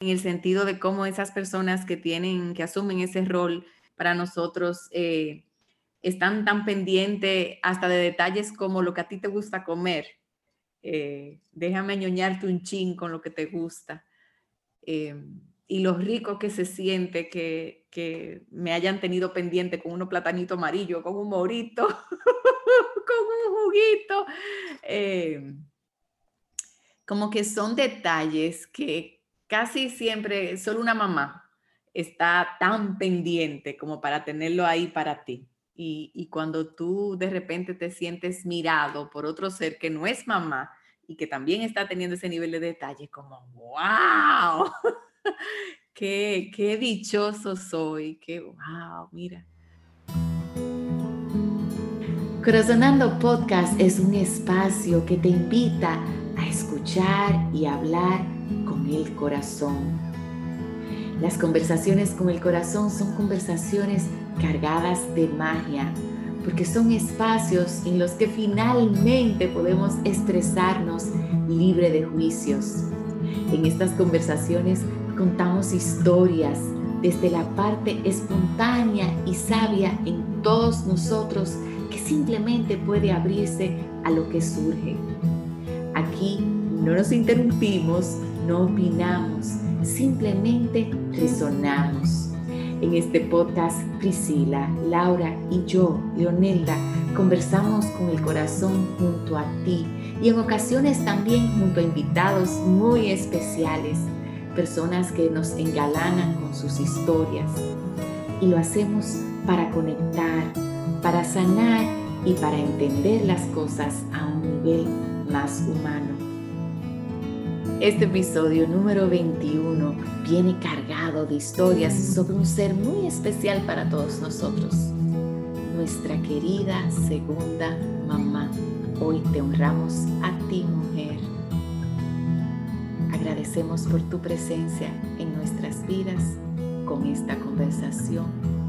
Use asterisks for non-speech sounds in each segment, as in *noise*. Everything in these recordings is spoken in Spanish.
en el sentido de cómo esas personas que tienen, que asumen ese rol para nosotros, eh, están tan pendientes hasta de detalles como lo que a ti te gusta comer. Eh, déjame ñoñarte un chin con lo que te gusta. Eh, y lo rico que se siente que, que, me hayan tenido pendiente con unos platanito amarillo, con un morito, *laughs* con un juguito. como que son detalles que, casi siempre solo una mamá está tan pendiente como para tenerlo ahí para ti. Y, cuando tú de repente te sientes mirado por otro ser que no es mamá y que también está teniendo ese nivel de detalle, como, wow, *laughs* qué, qué dichoso soy, qué wow, mira. Corazonando Podcast es un espacio que te invita a escuchar y hablar el corazón. Las conversaciones con el corazón son conversaciones cargadas de magia, porque son espacios en los que finalmente podemos expresarnos libre de juicios. En estas conversaciones contamos historias desde la parte espontánea y sabia en todos nosotros que simplemente puede abrirse a lo que surge. Aquí no nos interrumpimos, no opinamos, simplemente resonamos. En este podcast, Priscila, Laura y yo, Leonelda, conversamos con el corazón junto a ti y en ocasiones también junto a invitados muy especiales, personas que nos engalanan con sus historias. Y lo hacemos para conectar, para sanar y para entender las cosas a un nivel más humano. Este episodio número 21 viene cargado de historias sobre un ser muy especial para todos nosotros, nuestra querida segunda mamá. Hoy te honramos a ti, mujer. Agradecemos por tu presencia en nuestras vidas con esta conversación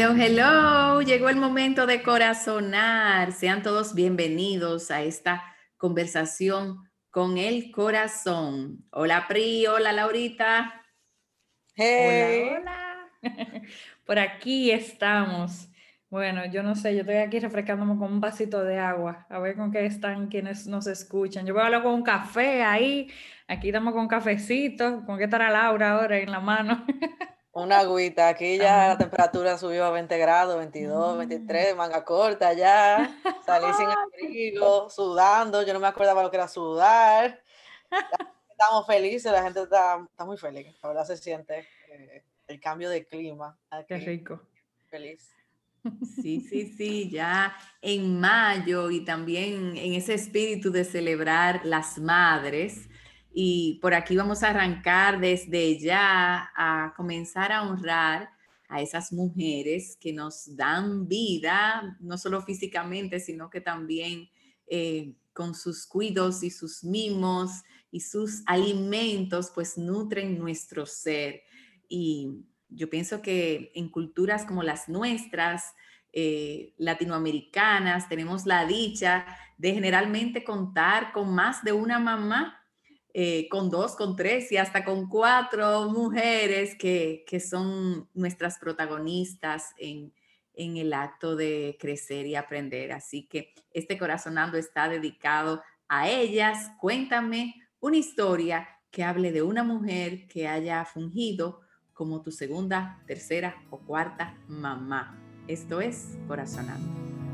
Hello, hello. Llegó el momento de corazonar. Sean todos bienvenidos a esta conversación con el corazón. Hola Pri, hola Laurita. Hey. Hola, hola. *laughs* Por aquí estamos. Bueno, yo no sé, yo estoy aquí refrescándome con un vasito de agua, a ver con qué están quienes nos escuchan. Yo voy a hablar con un café ahí, aquí estamos con un cafecito, con qué estará Laura ahora en la mano. *laughs* Una agüita, aquí ya la temperatura subió a 20 grados, 22, 23, mm. manga corta ya, salí sin *laughs* abrigo, sudando, yo no me acordaba lo que era sudar. Estamos felices, la gente está, está muy feliz, la verdad se siente eh, el cambio de clima. Qué rico. Feliz. Sí, sí, sí, ya en mayo y también en ese espíritu de celebrar las madres, y por aquí vamos a arrancar desde ya a comenzar a honrar a esas mujeres que nos dan vida, no solo físicamente, sino que también eh, con sus cuidos y sus mimos y sus alimentos, pues nutren nuestro ser. Y yo pienso que en culturas como las nuestras, eh, latinoamericanas, tenemos la dicha de generalmente contar con más de una mamá eh, con dos, con tres y hasta con cuatro mujeres que, son nuestras protagonistas en, en el acto de crecer y aprender. Así que este corazonando está dedicado a ellas. Cuéntame una historia que hable de una mujer que haya fungido como tu segunda, tercera o cuarta mamá. Esto es Corazonando.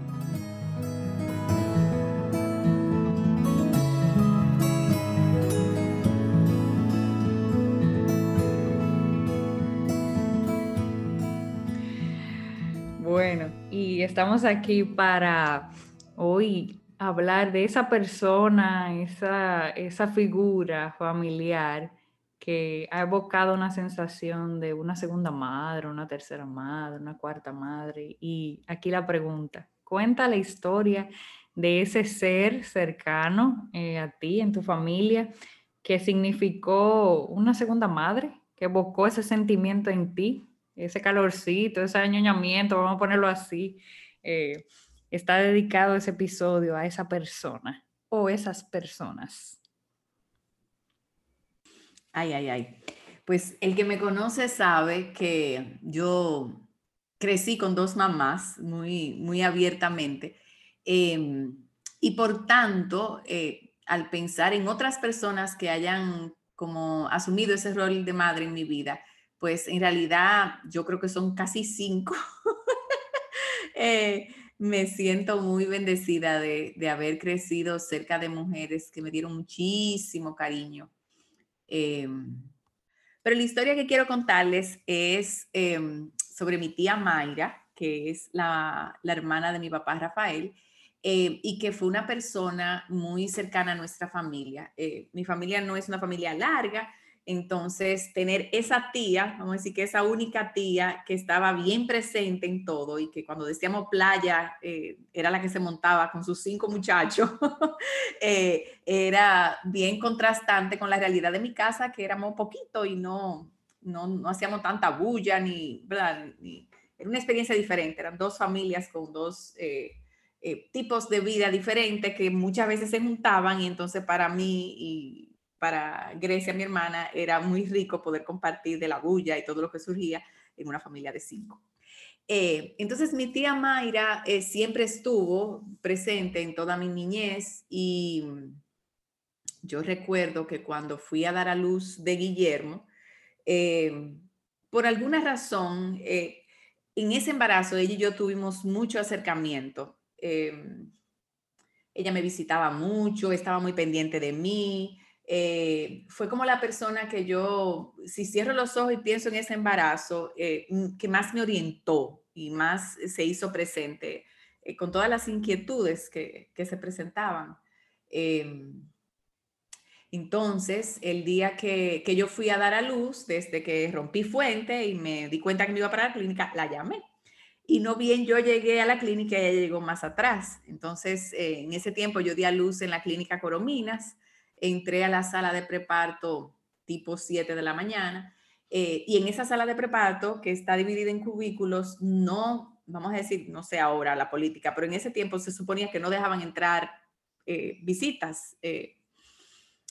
Bueno, y estamos aquí para hoy hablar de esa persona, esa, esa figura familiar que ha evocado una sensación de una segunda madre, una tercera madre, una cuarta madre. Y aquí la pregunta, cuenta la historia de ese ser cercano eh, a ti, en tu familia, que significó una segunda madre, que evocó ese sentimiento en ti, ese calorcito, ese añoñamiento, vamos a ponerlo así. Eh, está dedicado ese episodio a esa persona o esas personas. Ay, ay, ay. Pues el que me conoce sabe que yo crecí con dos mamás muy, muy abiertamente. Em, y por tanto, eh, al pensar en otras personas que hayan como asumido ese rol de madre en mi vida, pues en realidad yo creo que son casi cinco. *laughs* eh, me siento muy bendecida de, haber crecido cerca de mujeres que me dieron muchísimo cariño Em, pero la historia que quiero contarles es em, sobre mi tía Mayra, que es la, la hermana de mi papá Rafael, eh, y que fue una persona muy cercana a nuestra familia. Eh, mi familia no es una familia larga, entonces, tener esa tía, vamos a decir que esa única tía que estaba bien presente en todo y que cuando decíamos playa eh, era la que se montaba con sus cinco muchachos, *laughs* eh, era bien contrastante con la realidad de mi casa, que éramos poquito y no, no, no hacíamos tanta bulla ni, era una experiencia diferente, eran dos familias con dos... Eh, tipos de vida diferentes que muchas veces se juntaban y entonces para mí para Grecia, mi hermana, era muy rico poder compartir de la bulla y todo lo que surgía en una familia de cinco. Eh, entonces mi tía Mayra eh, siempre estuvo presente en toda mi niñez y yo recuerdo que cuando fui a dar a luz de Guillermo, eh, por alguna razón, en ese embarazo ella y yo tuvimos mucho acercamiento. ella me visitaba mucho, estaba muy pendiente de mí, eh, fue como la persona que yo, si cierro los ojos y pienso en ese embarazo, eh, mm, que más me orientó y más se hizo presente eh, con todas las inquietudes que, se presentaban. Em, entonces, el día que, que, yo fui a dar a luz, desde que rompí fuente y me di cuenta que me iba para la clínica, la llamé. Y no bien yo llegué a la clínica, ella llegó más atrás. Entonces, en ese tiempo yo di a luz en la clínica Corominas entré a la sala de preparto tipo 7 de la mañana eh, y en esa sala de preparto que está dividida en cubículos, no, vamos a decir, no sé ahora la política, pero en ese tiempo se suponía que no dejaban entrar eh, visitas. Eh.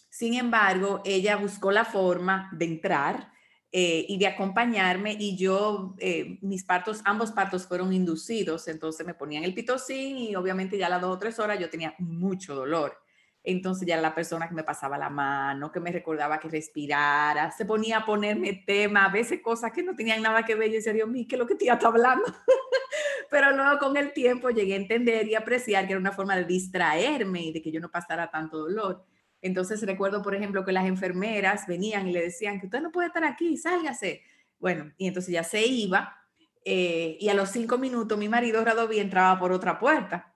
Sin embargo, ella buscó la forma de entrar y de acompañarme y yo, mis partos, ambos partos fueron inducidos, entonces me ponían el pitocin y obviamente ya a las dos o tres horas yo tenía mucho dolor. Entonces ya la persona que me pasaba la mano, que me recordaba que respirara, se ponía a ponerme tema, a veces cosas que no tenían nada que ver. Yo decía, Dios mío, ¿qué es lo que tía está hablando? *laughs* Pero luego con el tiempo llegué a entender y apreciar que era una forma de distraerme y de que yo no pasara tanto dolor. Entonces recuerdo, por ejemplo, que las enfermeras venían y le decían que usted no puede estar aquí, sálgase. Bueno, y entonces ya se iba eh, y a los cinco minutos mi marido Radoví entraba por otra puerta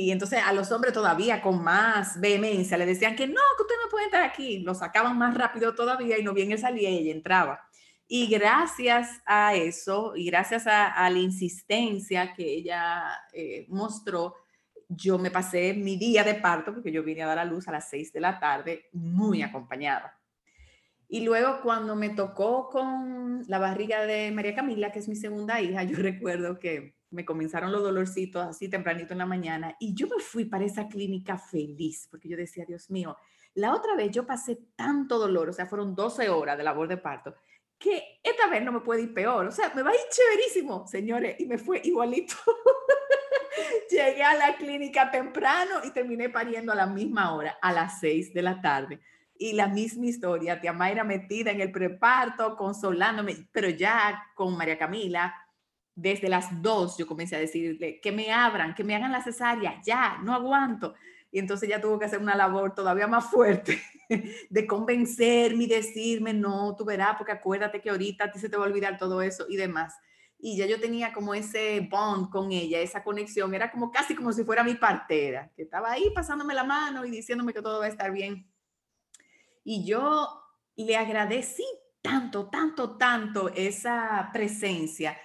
y entonces a los hombres todavía con más vehemencia le decían que no, que usted no puede entrar aquí. Lo sacaban más rápido todavía y no bien él salía y ella entraba. Y gracias a eso y gracias a, la insistencia que ella eh, mostró, yo me pasé mi día de parto, porque yo vine a dar a luz a las seis de la tarde, muy acompañada. Y luego cuando me tocó con la barriga de María Camila, que es mi segunda hija, *laughs* yo recuerdo que me comenzaron los dolorcitos así tempranito en la mañana y yo me fui para esa clínica feliz porque yo decía, Dios mío, la otra vez yo pasé tanto dolor, o sea, fueron 12 horas de labor de parto, que esta vez no me puede ir peor, o sea, me va a ir chéverísimo, señores, y me fue igualito. *laughs* Llegué a la clínica temprano y terminé pariendo a la misma hora, a las 6 de la tarde. Y la misma historia, tía Mayra metida en el preparto, consolándome, pero ya con María Camila, desde las dos yo comencé a decirle que me abran, que me hagan la cesárea, ya, no aguanto. Y entonces ya tuvo que hacer una labor todavía más fuerte *laughs* de convencerme y decirme, no, tú verás, porque acuérdate que ahorita a ti se te va a olvidar todo eso y demás. Y ya yo tenía como ese bond con ella, esa conexión, era como casi como si fuera mi partera, que estaba ahí pasándome la mano y diciéndome que todo va a estar bien. Y yo le agradecí tanto, tanto, tanto esa presencia.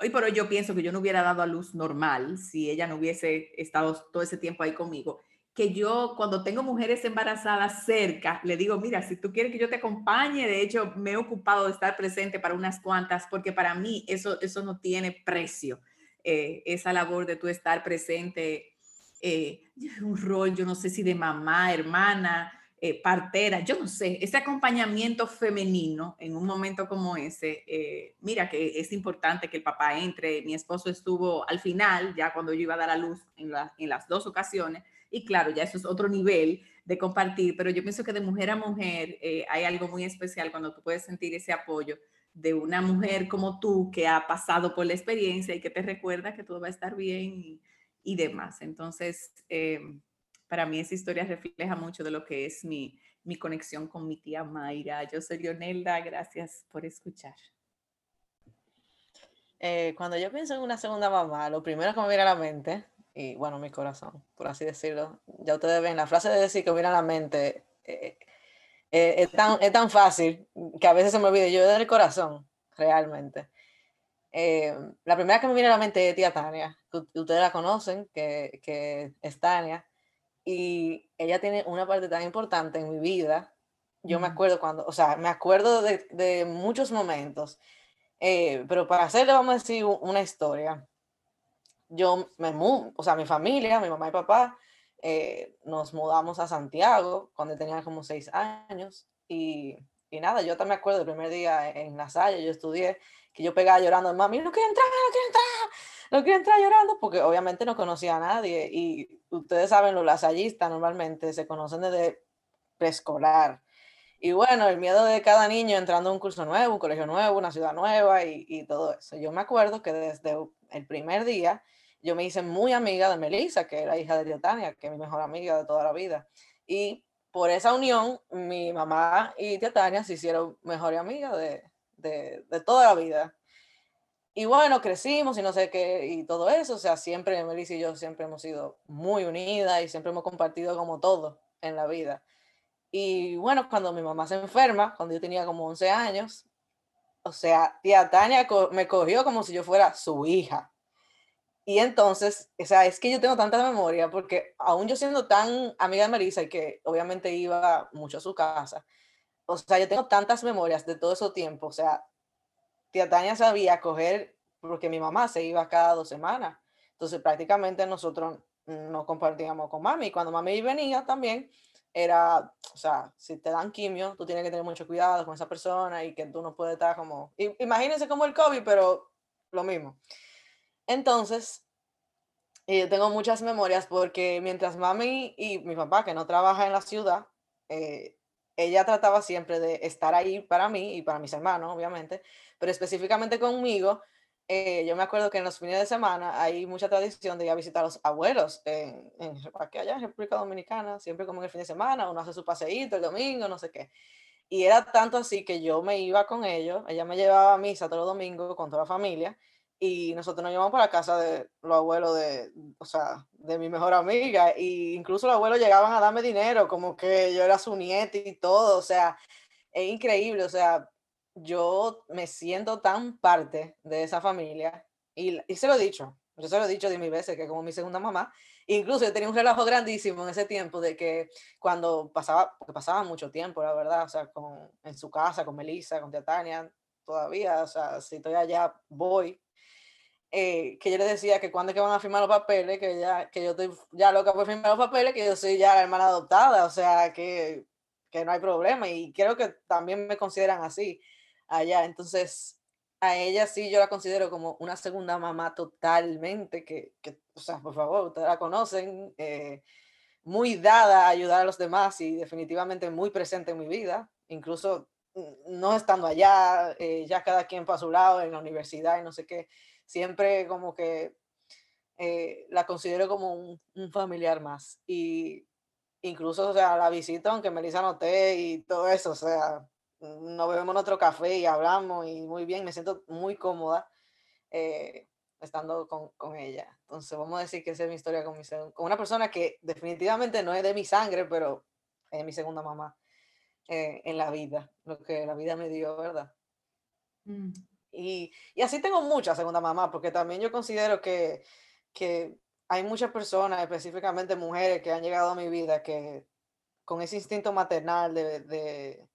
Hoy por hoy yo pienso que yo no hubiera dado a luz normal si ella no hubiese estado todo ese tiempo ahí conmigo. Que yo cuando tengo mujeres embarazadas cerca, le digo, mira, si tú quieres que yo te acompañe, de hecho me he ocupado de estar presente para unas cuantas, porque para mí eso, eso no tiene precio. Eh, esa labor de tú estar presente, eh, *laughs* un rol, yo no sé si de mamá, hermana, eh, partera, yo no sé, ese acompañamiento femenino en un momento como ese, eh, mira que es importante que el papá entre, mi esposo estuvo al final, ya cuando yo iba a dar a luz en, en las dos ocasiones, y claro, ya eso es otro nivel de compartir, pero yo pienso que de mujer a mujer eh, hay algo muy especial cuando tú puedes sentir ese apoyo de una mujer como tú que ha pasado por la experiencia y que te recuerda que todo va a estar bien y, y demás. Entonces, para mí esa historia refleja mucho de lo que es mi, mi conexión con mi tía Mayra. Yo soy Leonelda, gracias por escuchar. Eh, cuando yo pienso en una segunda mamá, lo primero que me viene a la mente, y bueno, mi corazón, por así decirlo, ya ustedes ven, la frase de decir que viene a la mente eh, eh, es, tan, es tan fácil que a veces se me olvida, yo del corazón, realmente. la primera que me viene a la mente es tía Tania, ustedes la conocen, que, que es Tania y ella tiene una parte tan importante en mi vida. Yo me acuerdo cuando, o sea, me acuerdo de, de muchos momentos, eh, pero para hacerle, vamos a decir, una historia. Yo me o sea, mi familia, mi mamá y papá, eh, nos mudamos a Santiago cuando tenía como seis años y, y nada, yo también me acuerdo el primer día en la Salle, yo estudié, que yo pegaba llorando, mami, no quiero entrar, no quiero entrar, no quiero entrar llorando porque obviamente no conocía a nadie y ustedes saben, los lasallistas normalmente se conocen desde preescolar. Y bueno, el miedo de cada niño entrando a un curso nuevo, un colegio nuevo, una ciudad nueva y, y todo eso. Yo me acuerdo que desde el primer día yo me hice muy amiga de Melissa, que era hija de tía Tania, que es mi mejor amiga de toda la vida. Y por esa unión, mi mamá y tía Tania se hicieron mejores amigas de, de, de toda la vida. Y bueno, crecimos y no sé qué, y todo eso, o sea, siempre Melissa y yo siempre hemos sido muy unidas y siempre hemos compartido como todo en la vida. Y bueno, cuando mi mamá se enferma, cuando yo tenía como 11 años, o sea, tía Tania me cogió como si yo fuera su hija. Y entonces, o sea, es que yo tengo tanta memoria porque aún yo siendo tan amiga de Melissa y que obviamente iba mucho a su casa, o sea, yo tengo tantas memorias de todo ese tiempo, o sea, tía Tania sabía coger, porque mi mamá se iba cada dos semanas. Entonces prácticamente nosotros no compartíamos con mami. Cuando mami venía también, era, o sea, si te dan quimio, tú tienes que tener mucho cuidado con esa persona y que tú no puedes estar como, imagínense como el COVID, pero lo mismo. Entonces, eh, tengo muchas memorias porque mientras mami y mi papá, que no trabaja en la ciudad, eh, ella trataba siempre de estar ahí para mí y para mis hermanos, obviamente, pero específicamente conmigo, eh, yo me acuerdo que en los fines de semana hay mucha tradición de ir a visitar a los abuelos en, en, aquí allá en República Dominicana, siempre como en el fin de semana, uno hace su paseíto el domingo, no sé qué. Y era tanto así que yo me iba con ellos, ella me llevaba a misa todos los domingos con toda la familia, y nosotros nos llevamos para casa de los abuelos de, o sea, de mi mejor amiga, y incluso los abuelos llegaban a darme dinero, como que yo era su nieta y todo, o sea, es increíble, o sea, yo me siento tan parte de esa familia, y, y se lo he dicho, yo se lo he dicho de mil veces, que como mi segunda mamá, incluso yo tenía un relajo grandísimo en ese tiempo de que cuando pasaba, porque pasaba mucho tiempo, la verdad, o sea, con, en su casa, con Melissa, con Tania, todavía, o sea, si estoy allá, voy, eh, que yo le decía que cuando que van a firmar los papeles, que ya que yo estoy ya loca por firmar los papeles, que yo soy ya la hermana adoptada, o sea, que, que no hay problema y creo que también me consideran así allá. Entonces, a ella sí yo la considero como una segunda mamá totalmente, que, que o sea, por favor, ustedes la conocen, eh, muy dada a ayudar a los demás y definitivamente muy presente en mi vida, incluso mm, no estando allá, eh, ya cada quien para su lado en la universidad y no sé qué siempre como que eh, la considero como un, familiar más. Y incluso, o sea, la visita, aunque Melissa noté y todo eso, o sea, nos bebemos otro café y hablamos y muy bien, me siento muy cómoda eh, estando con, con, ella. Entonces, vamos a decir que esa es mi historia con, mi, con una persona que definitivamente no es de mi sangre, pero es mi segunda mamá. eh, en la vida, lo que la vida me dio, ¿verdad? Mm. Y, así tengo muchas segunda mamá, porque también yo considero que, que hay muchas personas, específicamente mujeres, que han llegado a mi vida que con ese instinto maternal de, de,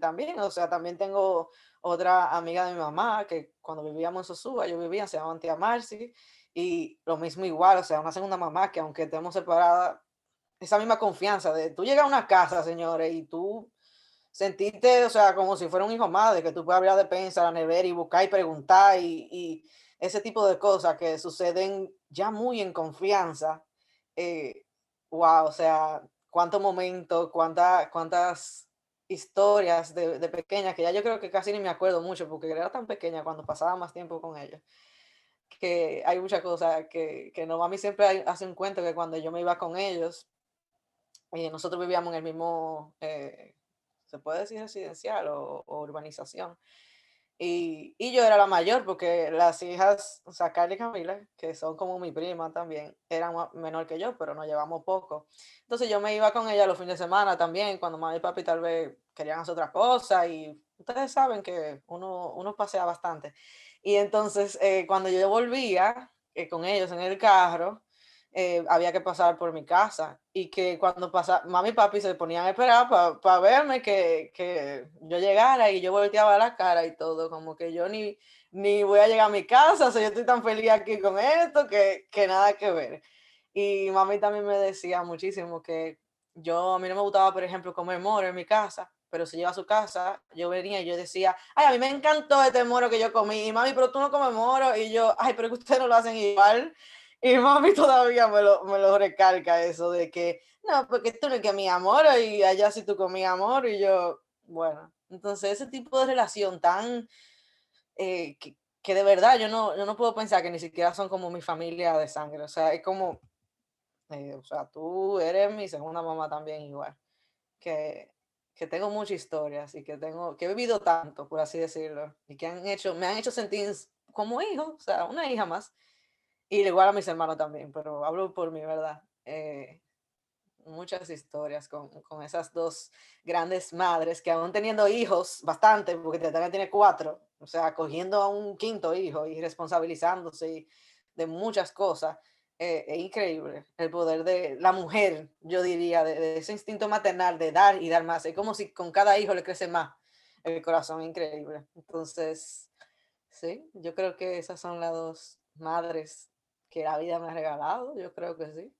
también, o sea, también tengo otra amiga de mi mamá que cuando vivíamos en Sosúa, yo vivía, se llama Tía Marcy, y lo mismo igual, o sea, una segunda mamá que aunque estemos separadas, esa misma confianza de tú llegas a una casa, señores, y tú sentiste, o sea, como si fuera un hijo más, de que tú puedes abrir la despensa, la nevera y buscar y preguntar y, y, ese tipo de cosas que suceden ya muy en confianza. Eh, wow, o sea, cuántos momentos, cuántas, cuántas historias de, de pequeña, que ya yo creo que casi ni me acuerdo mucho porque era tan pequeña cuando pasaba más tiempo con ella que hay muchas cosas que, que no, a mí siempre hace un cuento que cuando yo me iba con ellos, eh, nosotros vivíamos en el mismo, eh, se puede decir residencial o, urbanización. Y, y, yo era la mayor porque las hijas, o sea, Carly y Camila, que son como mi prima también, eran menor que yo, pero nos llevamos poco. Entonces yo me iba con ella los fines de semana también, cuando mamá y papi tal vez querían hacer otra cosa y ustedes saben que uno, uno pasea bastante. Y entonces, eh, cuando yo volvía eh, con ellos en el carro, eh, había que pasar por mi casa y que cuando pasaba, mami y papi se ponían a esperar para verme que, que, yo llegara y yo volteaba la cara y todo, como que yo ni, ni voy a llegar a mi casa, o sea, yo estoy tan feliz aquí con esto que, que nada que ver. Y mami también me decía muchísimo que yo, a mí no me gustaba, por ejemplo, comer moro en mi casa, pero se lleva a su casa, yo venía y yo decía, ay, a mí me encantó este moro que yo comí, y mami, pero tú no comes moro, y yo, ay, pero que ustedes no lo hacen igual, y mami *laughs* todavía me lo, me lo recalca eso de que, no, porque tú no comías moro, y allá sí tú comías moro, y yo, bueno, entonces ese tipo de relación tan, eh, que, que, de verdad yo no, yo no puedo pensar que ni siquiera son como mi familia de sangre, o sea, es como, eh, o sea, tú eres mi segunda mamá también igual, que que tengo muchas historias y que tengo, que he vivido tanto, por así decirlo, y que han hecho, me han hecho sentir como hijo, o sea, una hija más, y igual a mis hermanos también, pero hablo por mí, ¿verdad? Eh, muchas historias con, con, esas dos grandes madres que aún teniendo hijos, bastante, porque también tiene cuatro, o sea, cogiendo a un quinto hijo y responsabilizándose de muchas cosas, eh, es increíble el poder de la mujer, yo diría, de, ese instinto maternal de dar y dar más. Es como si con cada hijo le crece más el corazón, increíble. Entonces, sí, yo creo que esas son las dos madres que la vida me ha regalado, yo creo que sí.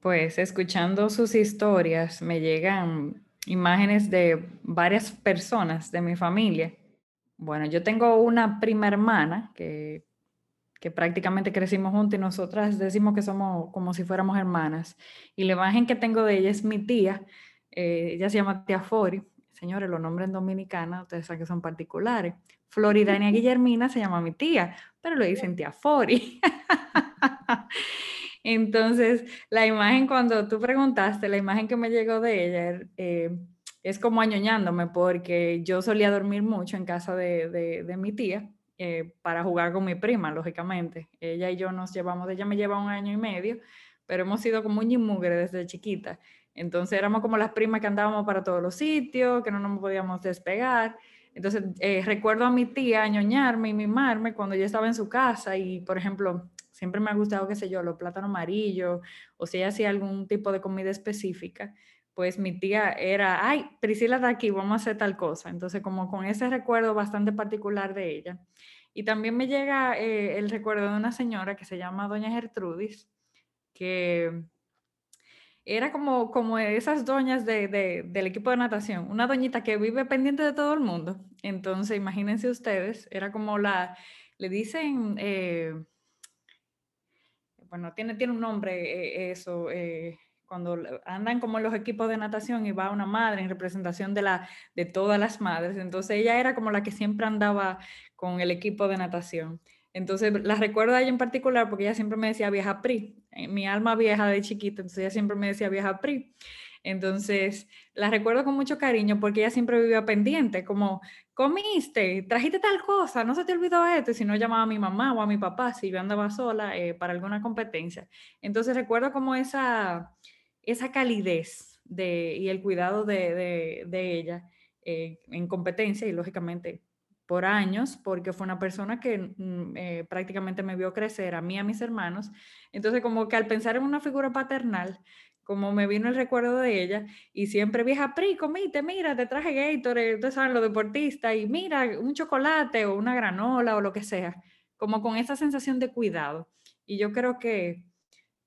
Pues escuchando sus historias me llegan imágenes de varias personas de mi familia. Bueno, yo tengo una prima hermana que que prácticamente crecimos juntos y nosotras decimos que somos como si fuéramos hermanas. Y la imagen que tengo de ella es mi tía, eh, ella se llama tía Fori. Señores, los nombres en dominicana, ustedes saben que son particulares. Floridania Guillermina se llama mi tía, pero le dicen tía Fori. *laughs* Entonces, la imagen cuando tú preguntaste, la imagen que me llegó de ella eh, es como añoñándome porque yo solía dormir mucho en casa de, de, de mi tía eh, para jugar con mi prima, lógicamente. Ella y yo nos llevamos, ella me lleva un año y medio, pero hemos sido como un mugre desde chiquita. Entonces éramos como las primas que andábamos para todos los sitios, que no nos podíamos despegar. Entonces eh, recuerdo a mi tía añoñarme y mimarme cuando yo estaba en su casa y, por ejemplo, siempre me ha gustado, qué sé yo, los plátanos amarillos o si ella hacía algún tipo de comida específica, pues mi tía era, ay, Priscila está aquí, vamos a hacer tal cosa. Entonces, como con ese recuerdo bastante particular de ella. Y también me llega eh, el recuerdo de una señora que se llama Doña Gertrudis, que era como, como esas doñas de, del equipo de natación, una doñita que vive pendiente de todo el mundo. Entonces, imagínense ustedes, era como la, le dicen, eh, bueno, tiene, tiene un nombre eh, eso, cuando andan como los equipos de natación y va una madre en representación de, la, de todas las madres. Entonces ella era como la que siempre andaba con el equipo de natación. Entonces la recuerdo a ella en particular porque ella siempre me decía vieja PRI, eh, mi alma vieja de chiquita, entonces ella siempre me decía vieja PRI. Entonces, la recuerdo con mucho cariño porque ella siempre vivía pendiente, como, comiste, trajiste tal cosa, no se te olvidó esto, si no llamaba a mi mamá o a mi papá si yo andaba sola eh, para alguna competencia. Entonces, recuerdo como esa, esa calidez de, y el cuidado de, ella eh, en competencia y lógicamente por años, porque fue una persona que eh, prácticamente me vio crecer a mí, a mis hermanos. Entonces, como que al pensar en una figura paternal, como me vino el recuerdo de ella, y siempre vieja, Pri, comite, mira, te traje Gatorade, ustedes saben, los deportistas, y mira, un chocolate o una granola o lo que sea, como con esa sensación de cuidado. Y yo creo que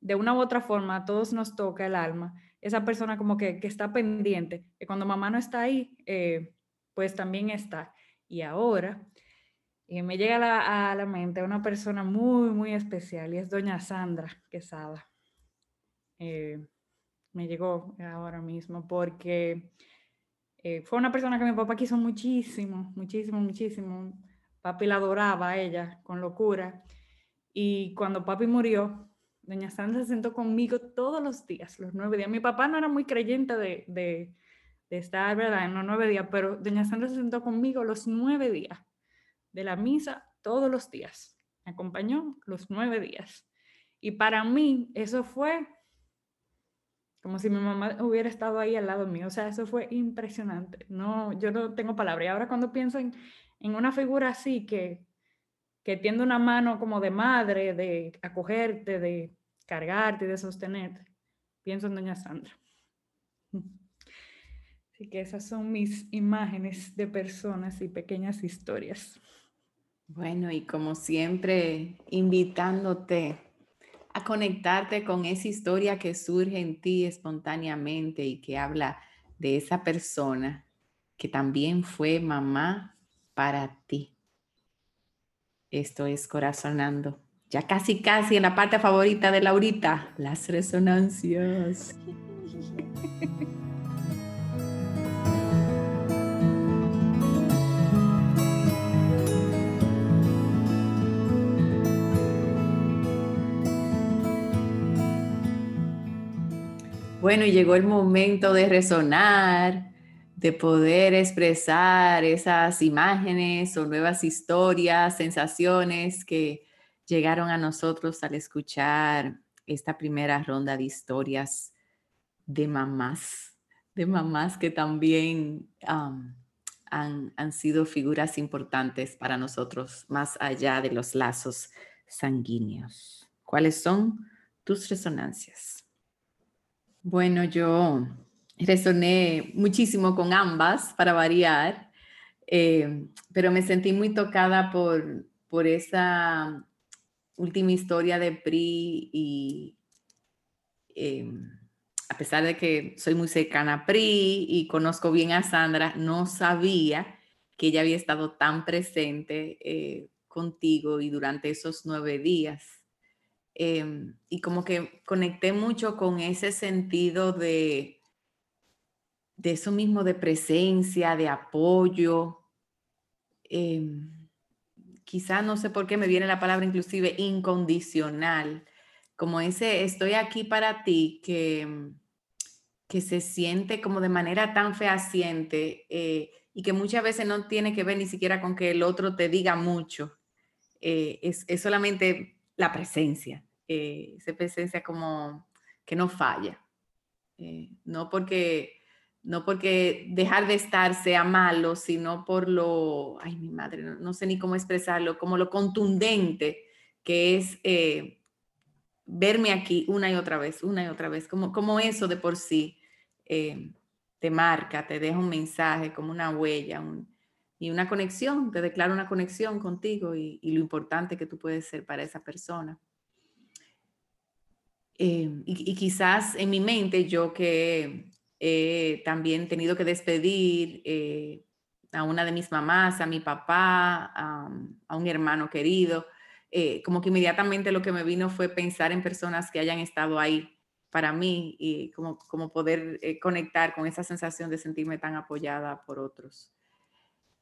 de una u otra forma a todos nos toca el alma, esa persona como que, que está pendiente, que cuando mamá no está ahí, eh, pues también está. Y ahora eh, me llega a la, mente una persona muy, muy especial y es doña Sandra Quesada. Eh, me llegó ahora mismo porque eh, fue una persona que mi papá quiso muchísimo, muchísimo, muchísimo. Papi la adoraba a ella con locura. Y cuando papi murió, doña Sandra se sentó conmigo todos los días, los nueve días. Mi papá no era muy creyente de estar, ¿verdad? En los nueve días, pero doña Sandra se sentó conmigo los nueve días de la misa, todos los días. Me acompañó los nueve días. Y para mí eso fue como si mi mamá hubiera estado ahí al lado mío. O sea, eso fue impresionante. No, yo no tengo palabra. Y ahora cuando pienso en, en una figura así que, que tiende una mano como de madre, de acogerte, de cargarte, de sostenerte, pienso en doña Sandra. Así que esas son mis imágenes de personas y pequeñas historias. Bueno, y como siempre, invitándote a conectarte con esa historia que surge en ti espontáneamente y que habla de esa persona que también fue mamá para ti. Esto es Corazonando. Ya casi, casi en la parte favorita de Laurita, las resonancias. *laughs* Bueno, llegó el momento de resonar, de poder expresar esas imágenes o nuevas historias, sensaciones que llegaron a nosotros al escuchar esta primera ronda de historias de mamás, de mamás que también han, han sido figuras importantes para nosotros, más allá de los lazos sanguíneos. ¿Cuáles son tus resonancias? Bueno, yo resoné muchísimo con ambas para variar, eh, pero me sentí muy tocada por, por esa última historia de Pri y eh, a pesar de que soy muy cercana a Pri y conozco bien a Sandra, no sabía que ella había estado tan presente eh, contigo y durante esos nueve días. Em, y como que conecté mucho con ese sentido de, de eso mismo, de presencia, de apoyo. Eh, quizá no sé por qué me viene la palabra inclusive incondicional, como ese estoy aquí para ti que, que se siente como de manera tan fehaciente eh, y que muchas veces no tiene que ver ni siquiera con que el otro te diga mucho, eh, es, es solamente la presencia. Eh, esa presencia como que no falla. Eh, no, porque, no porque dejar de estar sea malo, sino por lo, ay mi madre, no, sé ni cómo expresarlo, como lo contundente que es eh, verme aquí una y otra vez, una y otra vez, como, como eso de por sí te marca, te deja un mensaje, como una huella y una conexión, te declara una conexión contigo y lo importante que tú puedes ser para esa persona. Em, y, quizás en mi mente yo que he también tenido que despedir eh, a una de mis mamás, a mi papá, a, un hermano querido, eh, como que inmediatamente lo que me vino fue pensar en personas que hayan estado ahí para mí y como, como poder eh, conectar con esa sensación de sentirme tan apoyada por otros.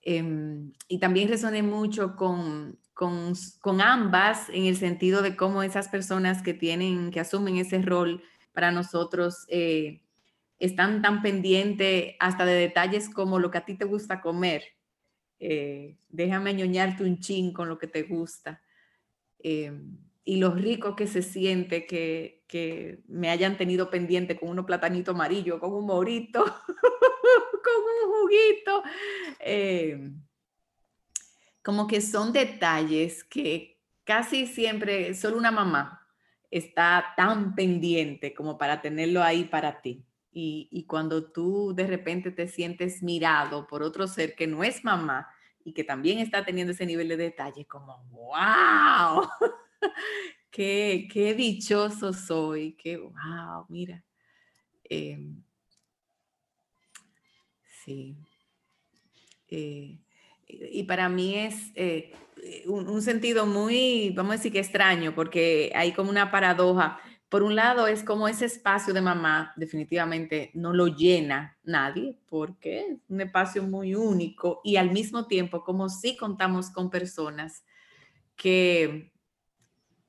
Em, y también resoné mucho con, con, con, ambas en el sentido de cómo esas personas que tienen, que asumen ese rol para nosotros, eh, están tan pendientes hasta de detalles como lo que a ti te gusta comer. Eh, déjame ñoñarte un chin con lo que te gusta. Em, y lo rico que se siente que, que me hayan tenido pendiente con unos platanitos amarillos, con un morito, *laughs* con un juguito. Como que son detalles que casi siempre solo una mamá está tan pendiente como para tenerlo ahí para ti. Y, y, cuando tú de repente te sientes mirado por otro ser que no es mamá y que también está teniendo ese nivel de detalle, como, wow, *laughs* qué, qué dichoso soy, qué, wow, mira. Em, sí. Eh, y para mí es eh, un, un, sentido muy, vamos a decir que extraño, porque hay como una paradoja. Por un lado, es como ese espacio de mamá definitivamente no lo llena nadie, porque es un espacio muy único y al mismo tiempo, como si contamos con personas que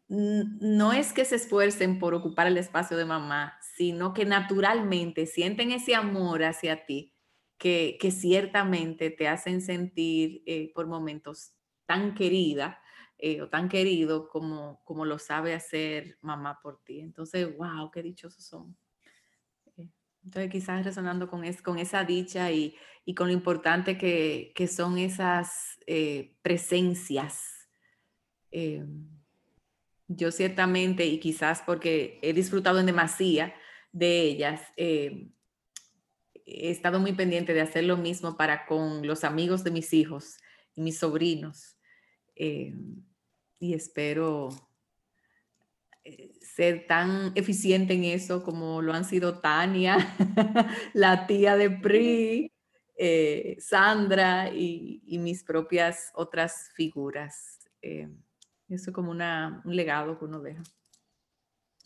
no es que se esfuercen por ocupar el espacio de mamá, sino que naturalmente sienten ese amor hacia ti que, ciertamente te hacen sentir eh, por momentos tan querida eh, o tan querido como, como lo sabe hacer mamá por ti. Entonces, wow, qué dichosos son. Eh, entonces, quizás resonando con, es, con esa dicha y, y con lo importante que, que son esas presencias. yo ciertamente, y quizás porque he disfrutado en demasía de ellas, he estado muy pendiente de hacer lo mismo para con los amigos de mis hijos y mis sobrinos. Eh, y espero eh, ser tan eficiente en eso como lo han sido Tania, *laughs* la tía de Pri, eh, Sandra y, mis propias otras figuras. eso como una, un legado que uno deja.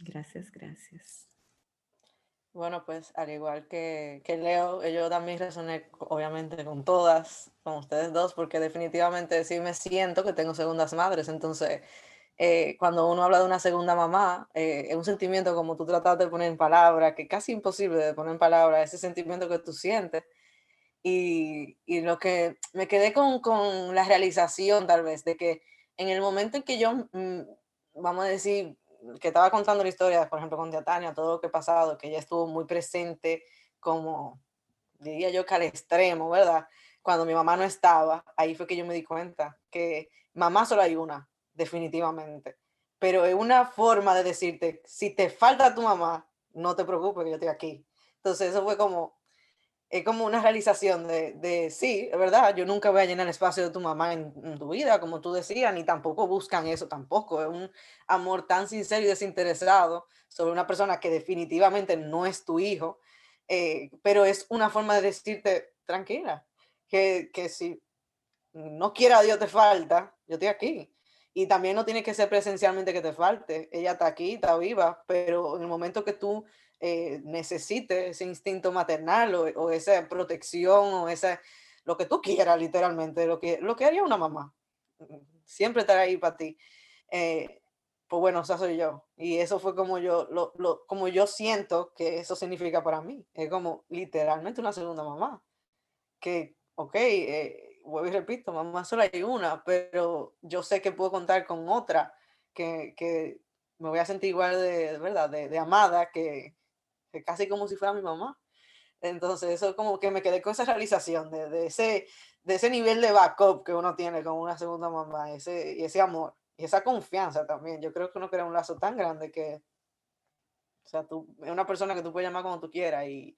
Gracias, gracias. Bueno, pues al igual que, que, Leo, yo también resoné obviamente con todas, con ustedes dos, porque definitivamente sí me siento que tengo segundas madres. Entonces, eh, cuando uno habla de una segunda mamá, eh, es un sentimiento como tú tratas de poner en palabra, que casi imposible de poner en palabra, ese sentimiento que tú sientes. Y, y lo que me quedé con, con, la realización tal vez de que en el momento en que yo, mm, vamos a decir, que estaba contando la historia, por ejemplo, con Tania, todo lo que ha pasado, que ella estuvo muy presente, como diría yo que al extremo, ¿verdad? Cuando mi mamá no estaba, ahí fue que yo me di cuenta que mamá solo hay una, definitivamente. Pero es una forma de decirte, si te falta tu mamá, no te preocupes, que yo estoy aquí. Entonces eso fue como, es como una realización de, de, sí, es verdad, yo nunca voy a llenar el espacio de tu mamá en, tu vida, como tú decías, ni tampoco buscan eso tampoco. Es un amor tan sincero y desinteresado sobre una persona que definitivamente no es tu hijo, eh, pero es una forma de decirte tranquila, que, que si no quiera Dios te falta, yo estoy aquí. Y también no tiene que ser presencialmente que te falte, ella está aquí, está viva, pero en el momento que tú eh, necesite ese instinto maternal o, esa protección o esa, lo que tú quieras literalmente, lo que, lo que haría una mamá. Siempre estar ahí para ti. Eh, pues bueno, esa soy yo. Y eso fue como yo, lo, lo, como yo siento que eso significa para mí. Es como literalmente una segunda mamá. Que, ok, eh, vuelvo y repito, mamá solo hay una, pero yo sé que puedo contar con otra que, que me voy a sentir igual de, ¿verdad? De amada, que, casi como si fuera mi mamá. Entonces, eso como que me quedé con esa realización de, de, ese, de ese nivel de backup que uno tiene con una segunda mamá, ese, y ese amor, y esa confianza también. Yo creo que uno crea un lazo tan grande que, o sea, tú, es una persona que tú puedes llamar como tú quieras, y,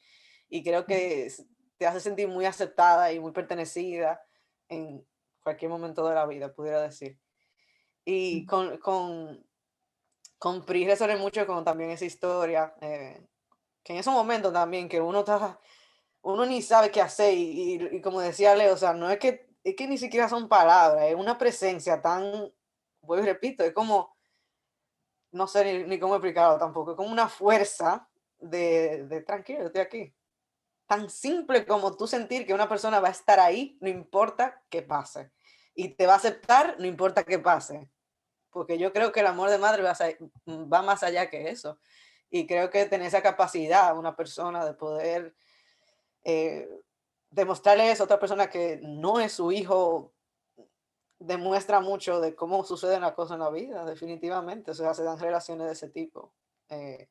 y creo que te hace sentir muy aceptada y muy pertenecida en cualquier momento de la vida, pudiera decir. Y con, con, con Pri resuena mucho con también esa historia. Eh, que en esos momentos también que uno está, uno ni sabe qué hacer y, y, como decía Leo, o sea, no es que, es que ni siquiera son palabras, es una presencia tan, voy y repito, es como, no sé ni, ni, cómo explicarlo tampoco, es como una fuerza de, de tranquilo, estoy aquí. Tan simple como tú sentir que una persona va a estar ahí, no importa qué pase. Y te va a aceptar, no importa qué pase. Porque yo creo que el amor de madre va, va más allá que eso. Y creo que tener esa capacidad una persona de poder eh, demostrarle a otra persona que no es su hijo demuestra mucho de cómo suceden las cosas en la vida, definitivamente. Se dan relaciones de ese tipo. Eh,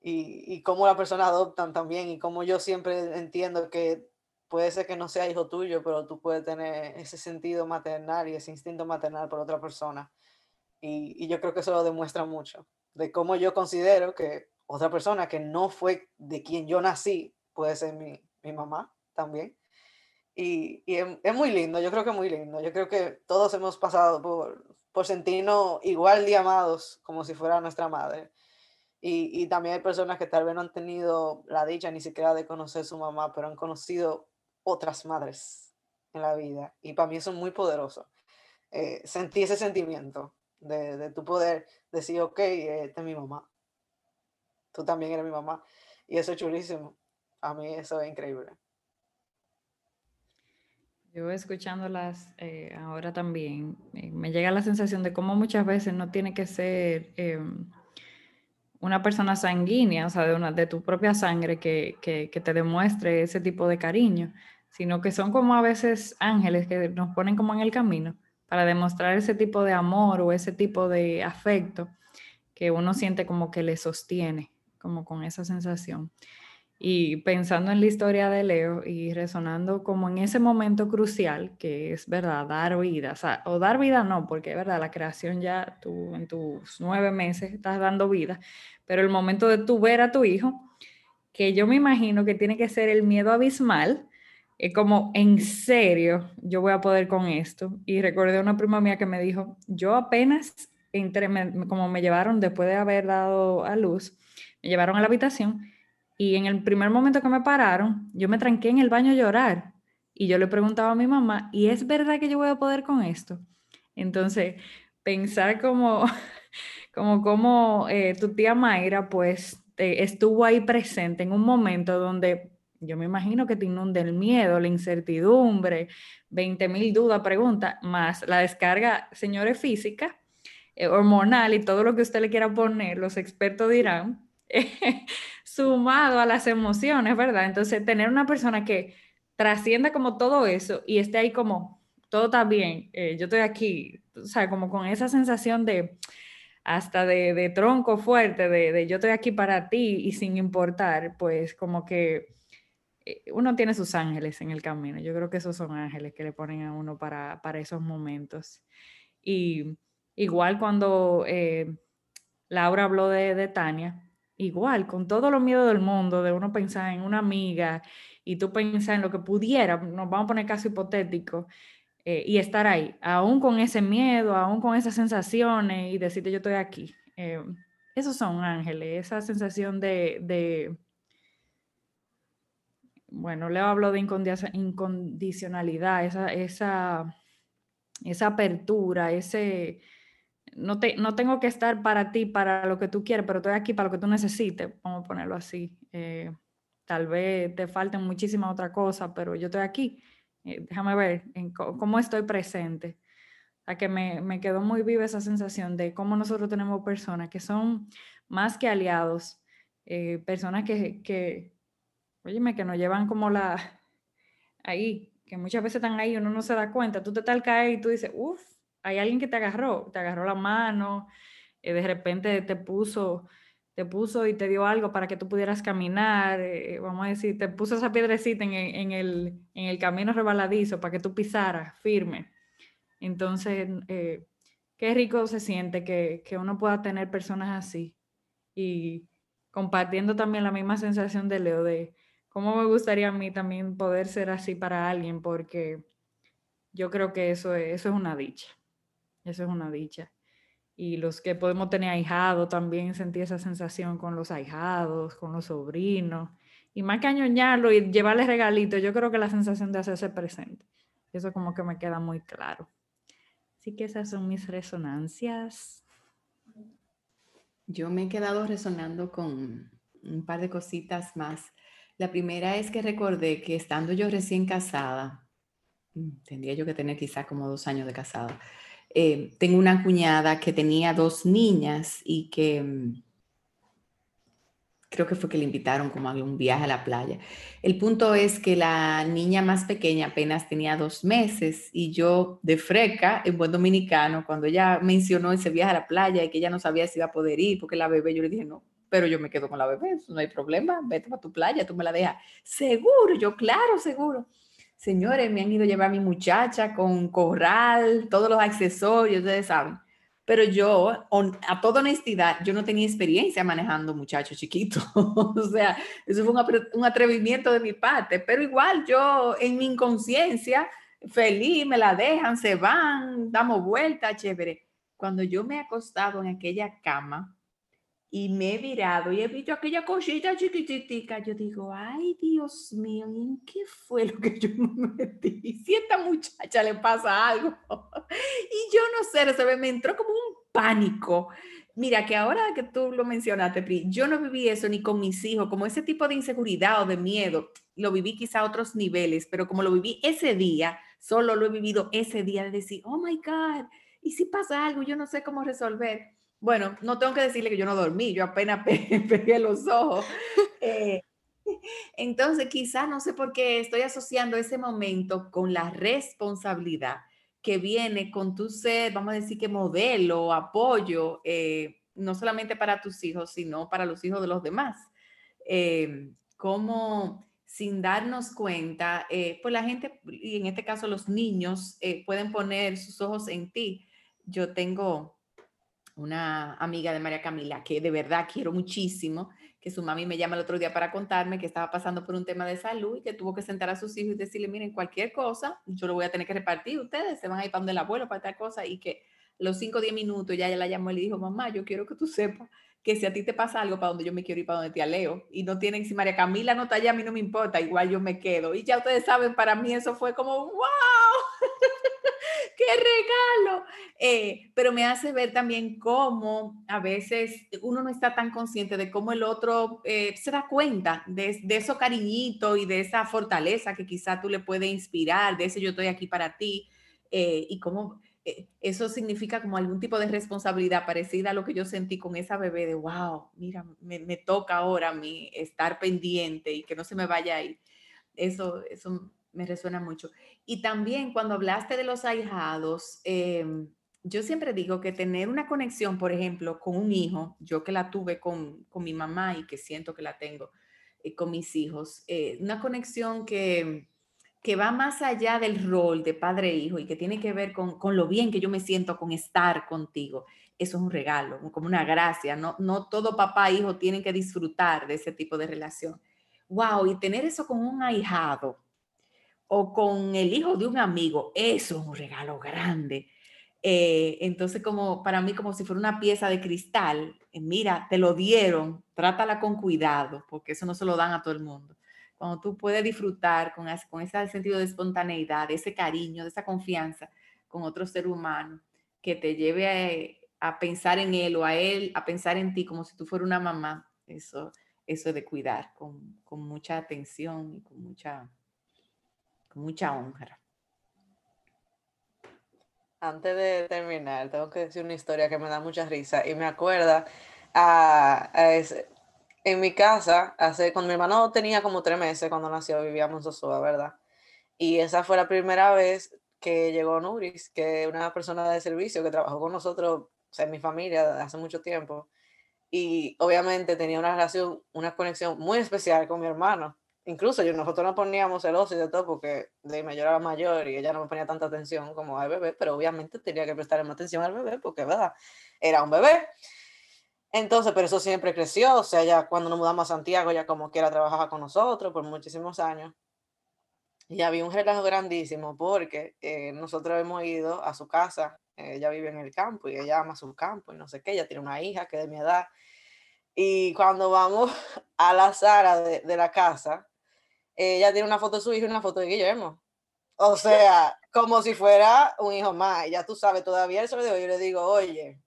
y, y cómo la persona adoptan también, y cómo yo siempre entiendo que puede ser que no sea hijo tuyo, pero tú puedes tener ese sentido maternal y ese instinto maternal por otra persona. Y, y yo creo que eso lo demuestra mucho, de cómo yo considero que otra persona que no fue de quien yo nací puede ser mi, mi mamá también. Y, y es, muy lindo, yo creo que es muy lindo. Yo creo que todos hemos pasado por, por sentirnos igual de amados como si fuera nuestra madre. Y, y, también hay personas que tal vez no han tenido la dicha ni siquiera de conocer su mamá, pero han conocido otras madres en la vida. Y para mí eso es muy poderoso. Eh, sentí ese sentimiento de, de tu poder decir, ok, esta es mi mamá. Tú también eres mi mamá. Y eso es chulísimo. A mí eso es increíble. Yo escuchándolas eh, ahora también, eh, me llega la sensación de cómo muchas veces no tiene que ser em, una persona sanguínea, o sea, de, una, de tu propia sangre que, que, que, te demuestre ese tipo de cariño, sino que son como a veces ángeles que nos ponen como en el camino para demostrar ese tipo de amor o ese tipo de afecto que uno siente como que le sostiene, como con esa sensación. Y pensando en la historia de Leo y resonando como en ese momento crucial, que es verdad, dar vida, o, dar vida no, porque es verdad, la creación ya tú en tus nueve meses estás dando vida, pero el momento de tú ver a tu hijo, que yo me imagino que tiene que ser el miedo abismal, es como, en serio, yo voy a poder con esto. Y recordé una prima mía que me dijo, yo apenas entré, como me llevaron después de haber dado a luz, me llevaron a la habitación y en el primer momento que me pararon, yo me tranqué en el baño a llorar. Y yo le preguntaba a mi mamá, ¿y es verdad que yo voy a poder con esto? Entonces, pensar como, *laughs* como, como eh, tu tía Mayra, pues estuvo ahí presente en un momento donde yo me imagino que te inunde el miedo, la incertidumbre, 20 mil dudas, preguntas, más la descarga, señores, física, eh, hormonal y todo lo que usted le quiera poner, los expertos dirán, *laughs* sumado a las emociones, ¿verdad? Entonces, tener una persona que trascienda como todo eso y esté ahí como, todo está bien, eh, yo estoy aquí, o sea, como con esa sensación de hasta de, de tronco fuerte, de, de, yo estoy aquí para ti y sin importar, pues como que eh, uno tiene sus ángeles en el camino. Yo creo que esos son ángeles que le ponen a uno para, para esos momentos. Y igual cuando eh, Laura habló de, de, Tania, igual, con todo lo miedo del mundo, de uno pensar en una amiga y tú pensar en lo que pudiera, nos vamos a poner caso hipotético, eh, y estar ahí, aún con ese miedo, aún con esas sensaciones y decirte yo estoy aquí. esos son ángeles, esa sensación de bueno, Leo habló de incondicionalidad, esa, esa, esa apertura, ese, no, te, no tengo que estar para ti, para lo que tú quieres, pero estoy aquí para lo que tú necesites, vamos a ponerlo así. Eh, tal vez te falten muchísimas otras cosas, pero yo estoy aquí. Eh, déjame ver cómo estoy presente. A que me, me, quedó muy viva esa sensación de cómo nosotros tenemos personas que son más que aliados, eh, personas que, que, Óyeme, que nos llevan como la *laughs* ahí, que muchas veces están ahí y uno no se da cuenta. Tú te tal caes y tú dices, uff, hay alguien que te agarró, te agarró la mano, eh, de repente te puso, te puso y te dio algo para que tú pudieras caminar, eh, vamos a decir, te puso esa piedrecita en, en, el, en el camino rebaladizo para que tú pisaras firme. Entonces, eh, qué rico se siente que, que uno pueda tener personas así y compartiendo también la misma sensación de Leo de cómo me gustaría a mí también poder ser así para alguien, porque yo creo que eso es, eso es una dicha. Eso es una dicha. Y los que podemos tener ahijados también sentí esa sensación con los ahijados, con los sobrinos. Y más que añoñarlo y llevarles regalitos, yo creo que la sensación de hacerse presente. Eso como que me queda muy claro. Así que esas son mis resonancias. Yo me he quedado resonando con un par de cositas más. La primera es que recordé que estando yo recién casada, mm, tendría yo que tener quizá como dos años de casada, eh, tengo una cuñada que tenía dos niñas y que mm, creo que fue que le invitaron como a un viaje a la playa. El punto es que la niña más pequeña apenas tenía dos meses y yo de freca, en buen dominicano, cuando ella mencionó ese viaje a la playa y que ella no sabía si iba a poder ir porque la bebé, yo le dije, no, pero yo me quedo con la bebé, no hay problema, vete para tu playa, tú me la dejas. Seguro, yo claro, seguro. Señores, me han ido a llevar a mi muchacha con corral, todos los accesorios, ustedes saben pero yo, a toda honestidad, yo no tenía experiencia manejando muchachos chiquitos. *laughs* o sea, eso fue un, atrevimiento de mi parte, pero igual yo en mi inconsciencia, feliz, me la dejan, se van, damos vuelta, chévere. Cuando yo me he acostado en aquella cama, y me he virado y he visto aquella cosita chiquititica, yo digo, ay Dios mío, ¿y en qué fue lo que yo *laughs* me metí? Si a esta muchacha le pasa algo. *laughs* y yo no sé, se me entró como un pánico. Mira, que ahora que tú lo mencionaste, Pri, yo no viví eso ni con mis hijos, como ese tipo de inseguridad o de miedo, lo viví quizá a otros niveles, pero como lo viví ese día, solo lo he vivido ese día de decir, oh my God, ¿y si pasa algo? Yo no sé cómo resolver bueno, no tengo que decirle que yo no dormí, yo apenas *laughs* pegué los ojos. *laughs* Eh, *laughs* entonces, quizás no sé por qué estoy asociando ese momento con la responsabilidad que viene con tu ser, vamos a decir que modelo, apoyo, eh, no solamente para tus hijos, sino para los hijos de los demás. Eh, como sin darnos cuenta, pues la gente, y en este caso los niños, pueden poner sus ojos en ti. Yo tengo una amiga de María Camila que de verdad quiero muchísimo, que su mami me llama el otro día para contarme que estaba pasando por un tema de salud y que tuvo que sentar a sus hijos y decirle, miren, cualquier cosa, yo lo voy a tener que repartir, ustedes se van a ir para donde el abuelo para tal cosa y que los 5 o 10 minutos ya ella la llamó y le dijo, mamá, yo quiero que tú sepas que si a ti te pasa algo para donde yo me quiero ir, para donde te aleo, y no tienen, si María Camila no está allá, a mí no me importa, igual yo me quedo. Y ya ustedes saben, para mí eso fue como, wow. ¡Qué regalo! Eh, pero me hace ver también cómo a veces uno no está tan consciente de cómo el otro eh, se da cuenta de, eso cariñito y de esa fortaleza que quizá tú le puedes inspirar, de ese yo estoy aquí para ti, eh, y cómo eso significa como algún tipo de responsabilidad parecida a lo que yo sentí con esa bebé de, wow, mira, me, toca ahora a mí estar pendiente y que no se me vaya a ir. Eso, eso me resuena mucho. Y también cuando hablaste de los ahijados, em, yo siempre digo que tener una conexión, por ejemplo, con un hijo, yo que la tuve con, con mi mamá y que siento que la tengo eh, con mis hijos, eh, una conexión que, que va más allá del rol de padre e hijo y que tiene que ver con, con, lo bien que yo me siento con estar contigo. Eso es un regalo, como una gracia. No, no todo papá e hijo tienen que disfrutar de ese tipo de relación. Wow, y tener eso con un ahijado, o con el hijo de un amigo, eso es un regalo grande. Eh, entonces, como para mí, como si fuera una pieza de cristal, eh, mira, te lo dieron, trátala con cuidado, porque eso no se lo dan a todo el mundo. Cuando tú puedes disfrutar con, con ese sentido de espontaneidad, de ese cariño, de esa confianza con otro ser humano, que te lleve a, pensar en él o a él, a pensar en ti como si tú fueras una mamá, eso, eso de cuidar con, con mucha atención y con mucha mucha honra. Antes de terminar, tengo que decir una historia que me da mucha risa y me acuerda a, en mi casa, hace, cuando mi hermano tenía como tres meses cuando nació, vivíamos en Sosúa, ¿verdad? Y esa fue la primera vez que llegó Nuris, que una persona de servicio que trabajó con nosotros, en mi familia hace mucho tiempo. Y obviamente tenía una relación, una conexión muy especial con mi hermano incluso yo, nosotros nos poníamos celosos y de todo porque de mayor a mayor y ella no me ponía tanta atención como al bebé, pero obviamente tenía que prestarle más atención al bebé porque, ¿verdad? Era un bebé. Entonces, pero eso siempre creció, o sea, ya cuando nos mudamos a Santiago, ya como quiera trabajaba con nosotros por muchísimos años. Y había un relajo grandísimo porque eh, nosotros hemos ido a su casa, ella vive en el campo y ella ama su campo y no sé qué, ella tiene una hija que es de mi edad. Y cuando vamos *laughs* a la sala de la casa, ella tiene una foto de su hijo y una foto de Guillermo. O sea, como si fuera un hijo más. ya tú sabes, todavía eso le yo le digo, oye,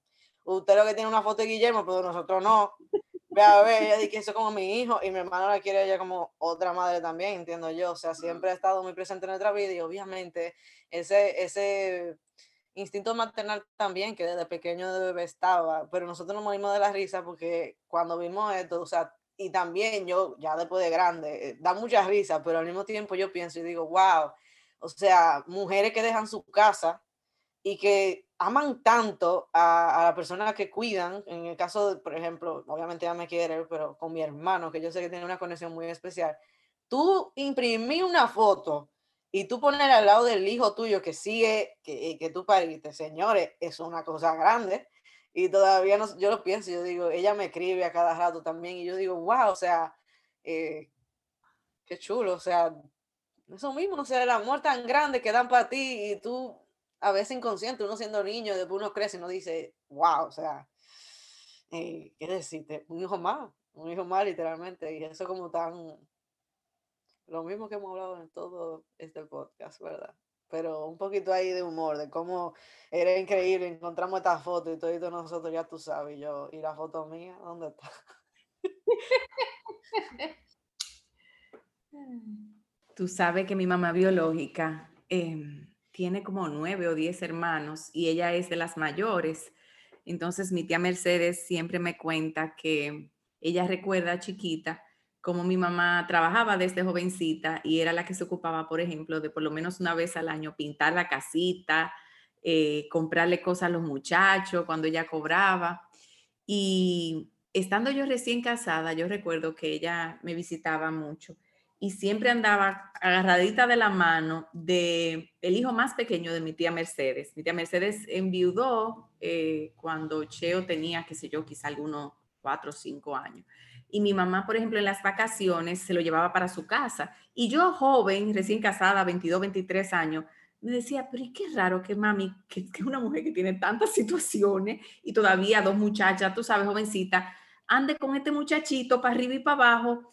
usted lo que tiene una foto de Guillermo, pero nosotros no. *laughs* Ve a ver, ella dice que eso es como mi hijo y mi hermano la quiere ella como otra madre también, entiendo yo. O sea, siempre ha estado muy presente en nuestra vida y obviamente ese, ese instinto maternal también, que desde pequeño de bebé estaba, pero nosotros nos morimos de la risa porque cuando vimos esto, o sea, y también yo, ya después de grande, eh, da mucha risa, pero al mismo tiempo yo pienso y digo, wow, o sea, mujeres que dejan su casa y que aman tanto a, a la persona que cuidan, en el caso, de, por ejemplo, obviamente ya me quiere, pero con mi hermano, que yo sé que tiene una conexión muy especial, tú imprimí una foto y tú poner al lado del hijo tuyo que sigue, que, que tú pariste, señores, es una cosa grande. Y todavía no, yo lo pienso, yo digo, ella me escribe a cada rato también y yo digo, wow, o sea, eh, qué chulo, o sea, eso mismo, o sea, el amor tan grande que dan para ti y tú a veces inconsciente, uno siendo niño, después uno crece y uno dice, wow, o sea, eh, ¿qué decirte? Un hijo más, un hijo más literalmente, y eso como tan, lo mismo que hemos hablado en todo este podcast, ¿verdad? Pero un poquito ahí de humor, de cómo era increíble, encontramos esta foto y todo nosotros ya tú sabes, yo, y la foto mía, ¿dónde está? *laughs* Tú sabes que mi mamá biológica eh, tiene como nueve o diez hermanos y ella es de las mayores. Entonces mi tía Mercedes siempre me cuenta que ella recuerda chiquita como mi mamá trabajaba desde jovencita y era la que se ocupaba, por ejemplo, de por lo menos una vez al año pintar la casita, eh, comprarle cosas a los muchachos cuando ella cobraba. Y estando yo recién casada, yo recuerdo que ella me visitaba mucho y siempre andaba agarradita de la mano de el hijo más pequeño de mi tía Mercedes. Mi tía Mercedes enviudó eh, cuando Cheo tenía, qué sé yo, quizá algunos cuatro o cinco años y mi mamá, por ejemplo, en las vacaciones se lo llevaba para su casa. Y yo, joven, recién casada, 22, 23 años, me decía, pero qué raro que mami, que, es una mujer que tiene tantas *laughs* situaciones y todavía dos muchachas, tú sabes, jovencita, ande con este muchachito para arriba y para abajo.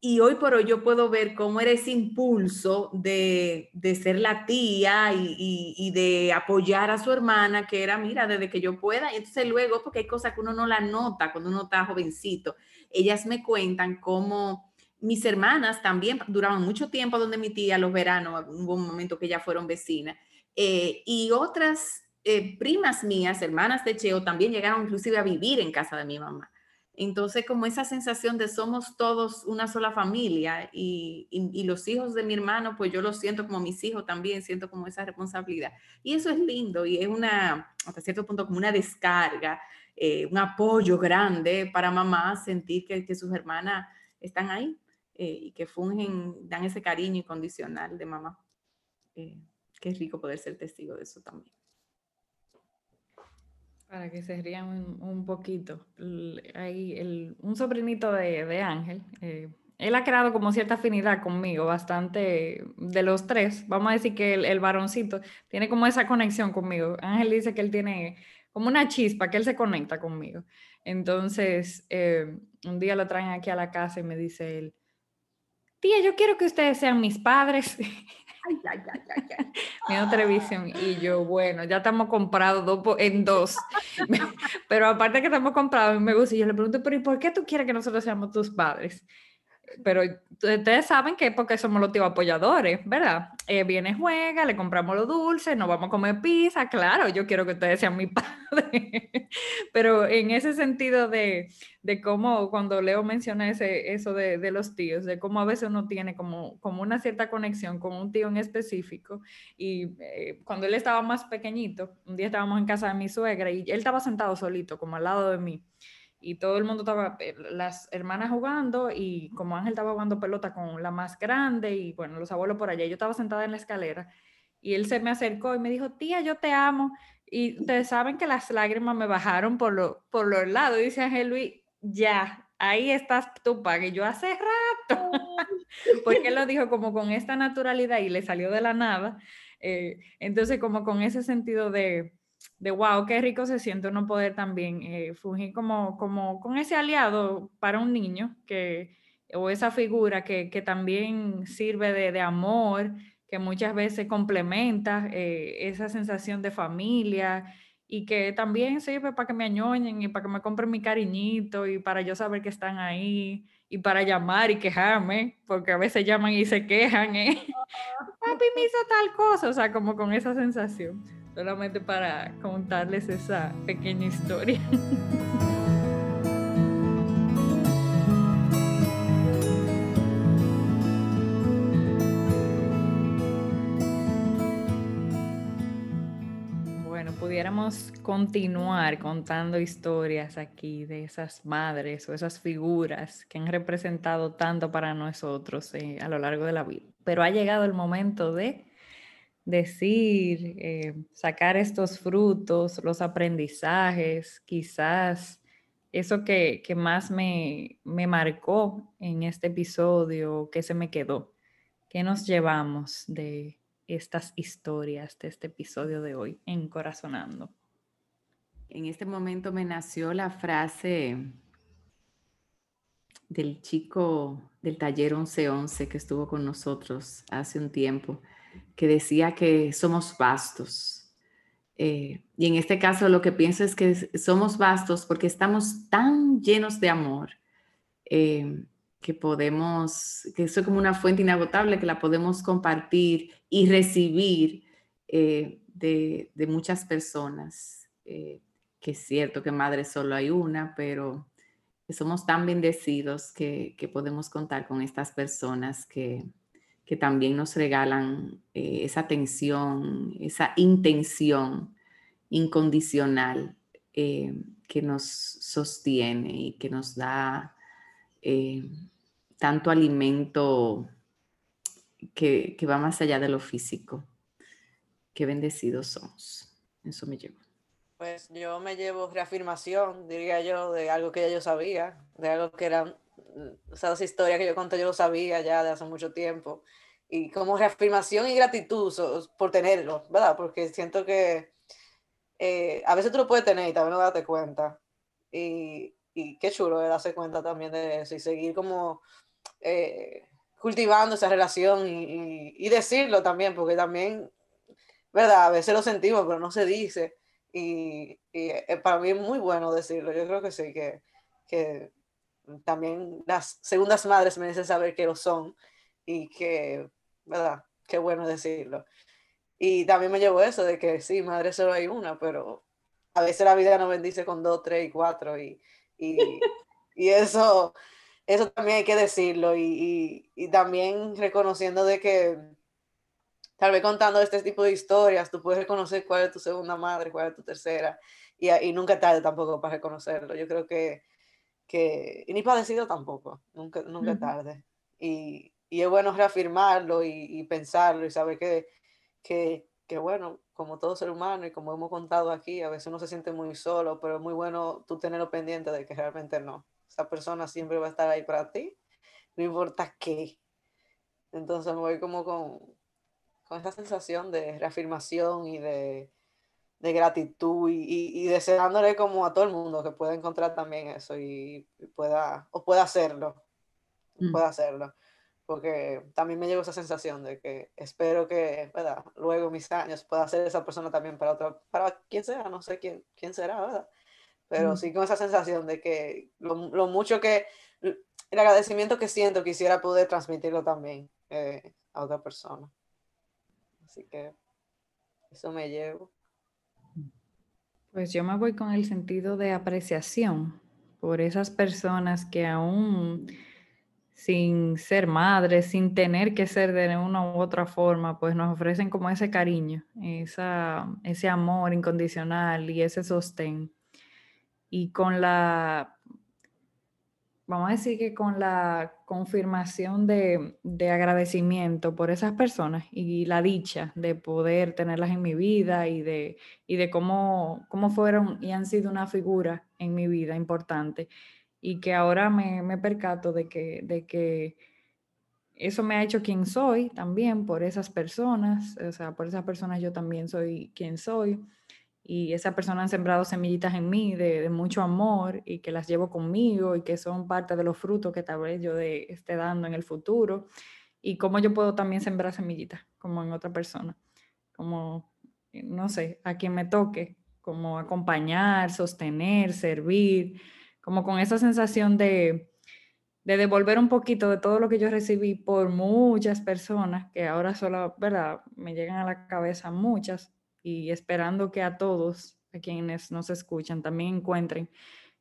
Y hoy por hoy yo puedo ver cómo era ese impulso de, de ser la tía y, y, y, de apoyar a su hermana, que era, mira, desde que yo pueda. Y entonces luego, porque hay cosas que uno no la nota cuando uno está jovencito ellas me cuentan cómo mis hermanas también duraban mucho tiempo donde mi tía, los veranos, hubo un momento que ya fueron vecinas, eh, y otras eh, primas mías, hermanas de Cheo, también llegaron inclusive a vivir en casa de mi mamá. Entonces, como esa sensación de somos todos una sola familia y, y, los hijos de mi hermano, pues yo los siento como mis hijos también, siento como esa responsabilidad. Y eso es lindo y es una, hasta cierto punto, como una descarga eh, un apoyo grande para mamá, sentir que, que sus hermanas están ahí eh, y que fungen, dan ese cariño incondicional de mamá. Eh, qué rico poder ser testigo de eso también. Para que se rían un, poquito, hay un sobrinito de, de Ángel, eh, él ha creado como cierta afinidad conmigo, bastante de los tres. Vamos a decir que el, el, varoncito tiene como esa conexión conmigo. Ángel dice que él tiene como una chispa que él se conecta conmigo. Entonces, eh, un día lo traen aquí a la casa y me dice él, tía, yo quiero que ustedes sean mis padres. *laughs* Ay, ay, ay, ay, televisión y yo, bueno, ya estamos comprados dos en dos. *laughs* pero aparte que estamos comprados, me gusta. Y yo le pregunto, pero ¿y por qué tú quieres que nosotros seamos tus padres? Pero ustedes saben que porque somos los tíos apoyadores, ¿verdad? Eh, viene, juega, le compramos los dulces, nos vamos a comer pizza, claro, yo quiero que ustedes sean mi *laughs* padre, pero en ese sentido de, de cómo cuando Leo menciona ese, eso de, de, los tíos, de cómo a veces uno tiene como, como una cierta conexión con un tío en específico, y eh, cuando él estaba más pequeñito, un día estábamos en casa de mi suegra y él estaba sentado solito, como al lado de mí, y todo el mundo estaba, eh, las hermanas jugando y como Ángel estaba jugando pelota con la más grande y bueno, los abuelos por allá, yo estaba sentada en la escalera y él se me acercó y me dijo, tía, yo te amo. Y ustedes saben que las lágrimas me bajaron por, lo, por los lados. Y dice Ángel Luis, ya, ahí estás tú, pague. Yo hace rato. *laughs* Porque él lo dijo como con esta naturalidad y le salió de la nada. Eh, entonces, como con ese sentido de, de wow, qué rico se siente uno poder también eh, fungir como, como con ese aliado para un niño que, o esa figura que, que también sirve de, de, amor, que muchas veces complementa eh, esa sensación de familia y que también sirve para que me añoñen y para que me compren mi cariñito y para yo saber que están ahí y para llamar y quejarme, porque a veces llaman y se quejan, ¿eh? *laughs* Papi me hizo tal cosa, o sea, como con esa sensación solamente para contarles esa pequeña historia. Bueno, pudiéramos continuar contando historias aquí de esas madres o esas figuras que han representado tanto para nosotros eh, a lo largo de la vida. Pero ha llegado el momento de decir, eh, sacar estos frutos, los aprendizajes, quizás eso que, más me, me, marcó en este episodio, que se me quedó, ¿qué nos llevamos de estas historias de este episodio de hoy, encorazonando? En este momento me nació la frase del chico del taller 1111 que estuvo con nosotros hace un tiempo que decía que somos vastos. Eh, y en este caso lo que pienso es que somos vastos porque estamos tan llenos de amor eh, que podemos, que eso es como una fuente inagotable que la podemos compartir y recibir eh, de, de, muchas personas. que es cierto que madre solo hay una, pero somos tan bendecidos que, que podemos contar con estas personas que, que también nos regalan eh, esa atención, esa intención incondicional eh, que nos sostiene y que nos da eh, tanto alimento que, que, va más allá de lo físico. Qué bendecidos somos. Eso me llevo. Pues yo me llevo reafirmación, diría yo, de algo que ya yo sabía, de algo que eran esas historias que yo conté, yo lo sabía ya de hace mucho tiempo. Y como reafirmación y gratitud por tenerlo, ¿verdad? Porque siento que eh, a veces tú lo puedes tener y también no darte cuenta. Y, y qué chulo es darse cuenta también de eso y seguir como eh, cultivando esa relación y, y, decirlo también, porque también, ¿verdad? A veces lo sentimos, pero no se dice. Y, y eh, para mí es muy bueno decirlo. Yo creo que sí, que, que también las segundas madres merecen saber que lo son y que, ¿verdad? Qué bueno decirlo. Y también me llevo eso de que sí, madre solo hay una, pero a veces la vida nos bendice con dos, tres y cuatro y, y, y eso, eso también hay que decirlo y, y, también reconociendo de que tal vez contando este tipo de historias, tú puedes reconocer cuál es tu segunda madre, cuál es tu tercera y nunca tarde tampoco para reconocerlo. Yo creo que que, y ni padecido tampoco, nunca, nunca tarde. Y, y, es bueno reafirmarlo y, y pensarlo y saber que, que, que, bueno, como todo ser humano y como hemos contado aquí, a veces uno se siente muy solo, pero es muy bueno tú tenerlo pendiente de que realmente no. Esa persona siempre va a estar ahí para ti, no importa qué. Entonces me voy como con, con esa sensación de reafirmación y de, de gratitud y, y, deseándole como a todo el mundo que pueda encontrar también eso y, pueda, o pueda hacerlo, mm. pueda hacerlo. Porque también me llegó esa sensación de que espero que, ¿verdad? Luego mis años pueda ser esa persona también para otra, para quien sea, no sé quién, quién será, ¿verdad? Pero mm. sí con esa sensación de que lo, lo, mucho que, el agradecimiento que siento quisiera poder transmitirlo también eh, a otra persona. Así que eso me llevo. Pues yo me voy con el sentido de apreciación por esas personas que aún sin ser madres, sin tener que ser de una u otra forma, pues nos ofrecen como ese cariño, esa, ese amor incondicional y ese sostén. Y con la vamos a decir que con la confirmación de, agradecimiento por esas personas y la dicha de poder tenerlas en mi vida y de, de cómo, cómo fueron y han sido una figura en mi vida importante y que ahora me, me percato de que, de que eso me ha hecho quien soy también por esas personas, o sea, por esas personas yo también soy quien soy y esa persona han sembrado semillitas en mí de, mucho amor y que las llevo conmigo y que son parte de los frutos que tal vez yo esté dando en el futuro y cómo yo puedo también sembrar semillitas como en otra persona, como, eh, no sé, a quien me toque, como acompañar, sostener, servir, como con esa sensación de, de devolver un poquito de todo lo que yo recibí por muchas personas, que ahora solo, ¿verdad? Me llegan a la cabeza muchas, y esperando que a todos, a quienes nos escuchan, también encuentren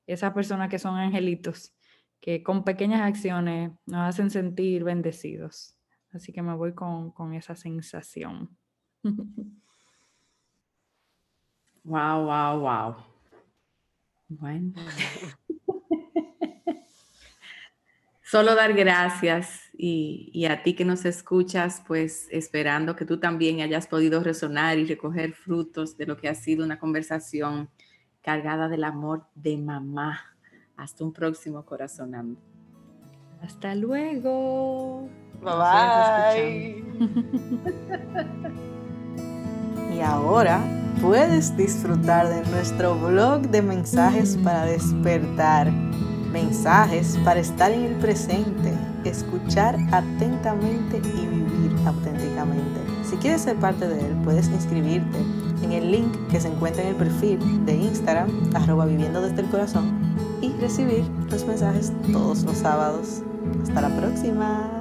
esas personas que son angelitos, que con pequeñas acciones nos hacen sentir bendecidos. Así que me voy con, con esa sensación. Wow, wow, wow. Bueno. *laughs* Solo dar gracias y, y, a ti que nos escuchas, pues esperando que tú también hayas podido resonar y recoger frutos de lo que ha sido una conversación cargada del amor de mamá. Hasta un próximo corazonando. Hasta luego. Bye bye. *laughs* y ahora puedes disfrutar de nuestro blog de mensajes para despertar. Mensajes para estar en el presente, escuchar atentamente y vivir auténticamente. Si quieres ser parte de él, puedes inscribirte en el link que se encuentra en el perfil de Instagram, arroba viviendo desde el corazón, y recibir los mensajes todos los sábados. Hasta la próxima.